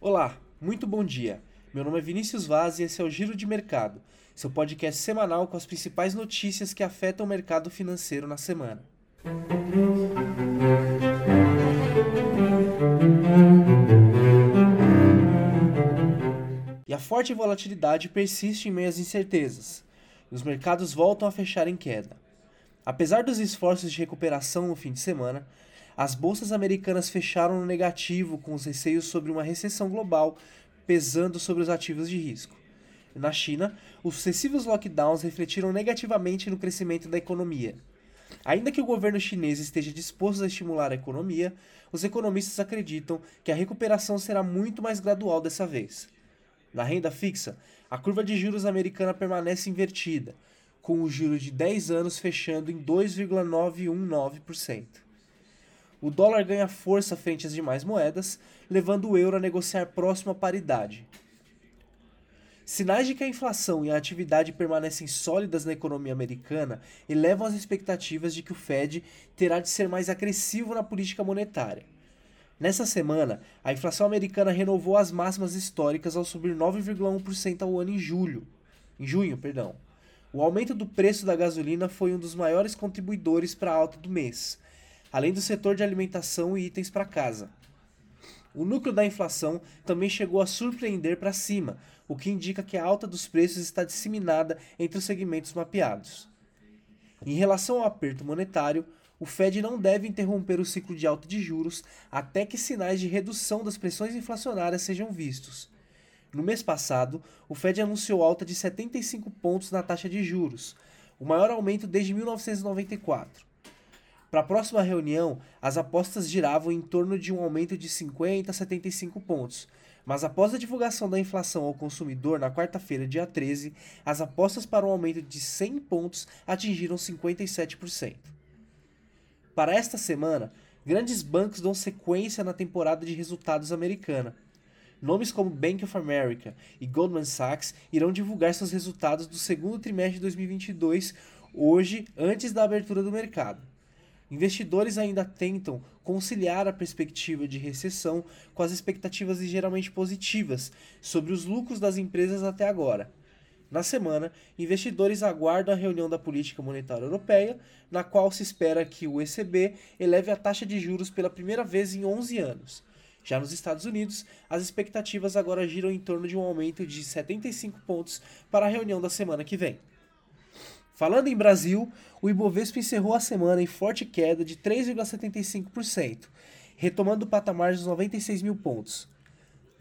Olá, muito bom dia. Meu nome é Vinícius Vaz e esse é o Giro de Mercado, seu podcast semanal com as principais notícias que afetam o mercado financeiro na semana. E a forte volatilidade persiste em meio às incertezas, e os mercados voltam a fechar em queda. Apesar dos esforços de recuperação no fim de semana, as bolsas americanas fecharam no negativo com os receios sobre uma recessão global pesando sobre os ativos de risco. Na China, os sucessivos lockdowns refletiram negativamente no crescimento da economia. Ainda que o governo chinês esteja disposto a estimular a economia, os economistas acreditam que a recuperação será muito mais gradual dessa vez. Na renda fixa, a curva de juros americana permanece invertida, com o juro de 10 anos fechando em 2,919%. O dólar ganha força frente às demais moedas, levando o euro a negociar próximo à paridade. Sinais de que a inflação e a atividade permanecem sólidas na economia americana elevam as expectativas de que o Fed terá de ser mais agressivo na política monetária. Nessa semana, a inflação americana renovou as máximas históricas ao subir 9,1% ao ano em julho. Em junho, perdão. O aumento do preço da gasolina foi um dos maiores contribuidores para a alta do mês, além do setor de alimentação e itens para casa. O núcleo da inflação também chegou a surpreender para cima, o que indica que a alta dos preços está disseminada entre os segmentos mapeados. Em relação ao aperto monetário, o Fed não deve interromper o ciclo de alta de juros até que sinais de redução das pressões inflacionárias sejam vistos. No mês passado, o Fed anunciou alta de 75 pontos na taxa de juros, o maior aumento desde 1994. Para a próxima reunião, as apostas giravam em torno de um aumento de 50 a 75 pontos. Mas após a divulgação da inflação ao consumidor na quarta-feira, dia 13, as apostas para um aumento de 100 pontos atingiram 57%. Para esta semana, grandes bancos dão sequência na temporada de resultados americana. Nomes como Bank of America e Goldman Sachs irão divulgar seus resultados do segundo trimestre de 2022 hoje, antes da abertura do mercado. Investidores ainda tentam conciliar a perspectiva de recessão com as expectativas ligeiramente positivas sobre os lucros das empresas até agora. Na semana, investidores aguardam a reunião da política monetária europeia, na qual se espera que o ECB eleve a taxa de juros pela primeira vez em 11 anos. Já nos Estados Unidos, as expectativas agora giram em torno de um aumento de 75 pontos para a reunião da semana que vem. Falando em Brasil, o Ibovespa encerrou a semana em forte queda de 3,75%, retomando o patamar dos 96 mil pontos.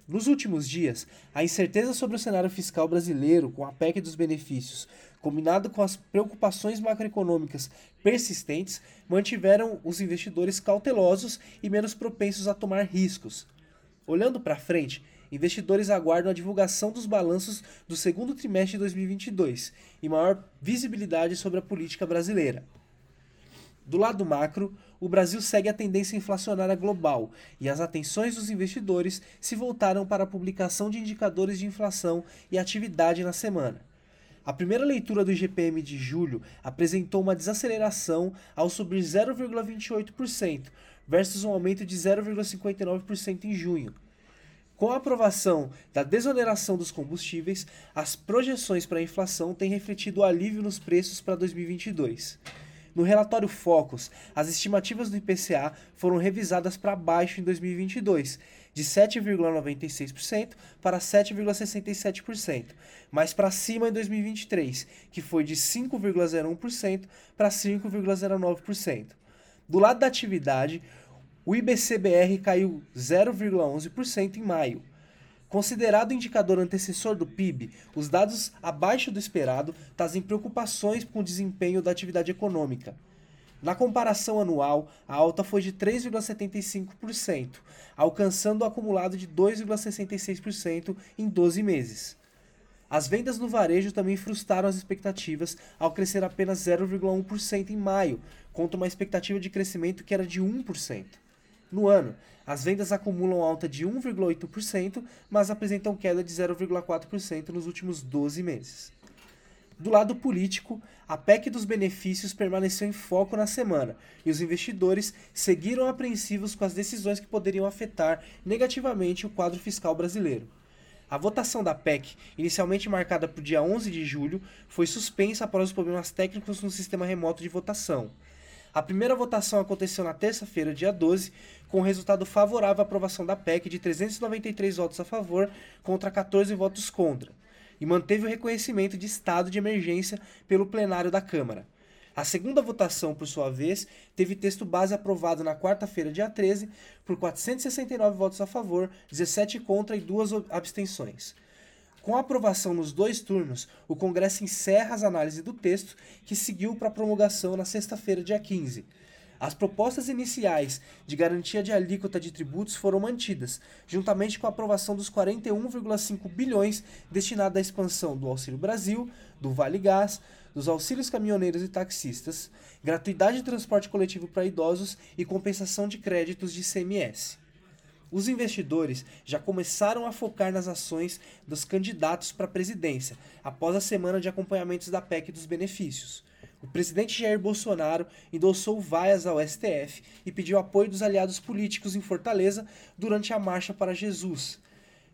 Nos últimos dias, a incerteza sobre o cenário fiscal brasileiro, com a PEC dos benefícios, combinado com as preocupações macroeconômicas persistentes, mantiveram os investidores cautelosos e menos propensos a tomar riscos. Olhando para frente, investidores aguardam a divulgação dos balanços do segundo trimestre de 2022 e maior visibilidade sobre a política brasileira. Do lado macro, o Brasil segue a tendência inflacionária global e as atenções dos investidores se voltaram para a publicação de indicadores de inflação e atividade na semana. A primeira leitura do IGPM de julho apresentou uma desaceleração ao subir 0,28% versus um aumento de 0,59% em junho. Com a aprovação da desoneração dos combustíveis, as projeções para a inflação têm refletido o alívio nos preços para 2022. No relatório Focus, as estimativas do IPCA foram revisadas para baixo em 2022, de 7,96% para 7,67%, mas para cima em 2023, que foi de 5,01% para 5,09%. Do lado da atividade, o IBCBR caiu 0,11% em maio. Considerado indicador antecessor do PIB, os dados abaixo do esperado trazem preocupações com o desempenho da atividade econômica. Na comparação anual, a alta foi de 3,75%, alcançando o acumulado de 2,66% em 12 meses. As vendas no varejo também frustraram as expectativas ao crescer apenas 0,1% em maio, contra uma expectativa de crescimento que era de 1%. No ano, as vendas acumulam alta de 1,8%, mas apresentam queda de 0,4% nos últimos 12 meses. Do lado político, a PEC dos benefícios permaneceu em foco na semana e os investidores seguiram apreensivos com as decisões que poderiam afetar negativamente o quadro fiscal brasileiro. A votação da PEC, inicialmente marcada para o dia 11 de julho, foi suspensa após os problemas técnicos no sistema remoto de votação. A primeira votação aconteceu na terça-feira, dia 12, com resultado favorável à aprovação da PEC de 393 votos a favor contra 14 votos contra e manteve o reconhecimento de estado de emergência pelo plenário da Câmara. A segunda votação, por sua vez, teve texto base aprovado na quarta-feira, dia 13, por 469 votos a favor, 17 contra e duas abstenções. Com a aprovação nos dois turnos, o Congresso encerra as análises do texto, que seguiu para promulgação na sexta-feira, dia 15. As propostas iniciais de garantia de alíquota de tributos foram mantidas, juntamente com a aprovação dos 41,5 bilhões destinados à expansão do Auxílio Brasil, do Vale Gás, dos auxílios caminhoneiros e taxistas, gratuidade de transporte coletivo para idosos e compensação de créditos de ICMS. Os investidores já começaram a focar nas ações dos candidatos para a presidência, após a semana de acompanhamentos da PEC dos benefícios. O presidente Jair Bolsonaro endossou vaias ao STF e pediu apoio dos aliados políticos em Fortaleza durante a Marcha para Jesus.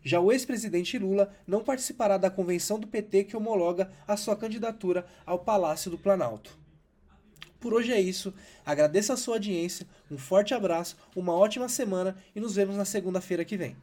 Já o ex-presidente Lula não participará da convenção do PT que homologa a sua candidatura ao Palácio do Planalto. Por hoje é isso. Agradeço a sua audiência, um forte abraço, uma ótima semana e nos vemos na segunda-feira que vem.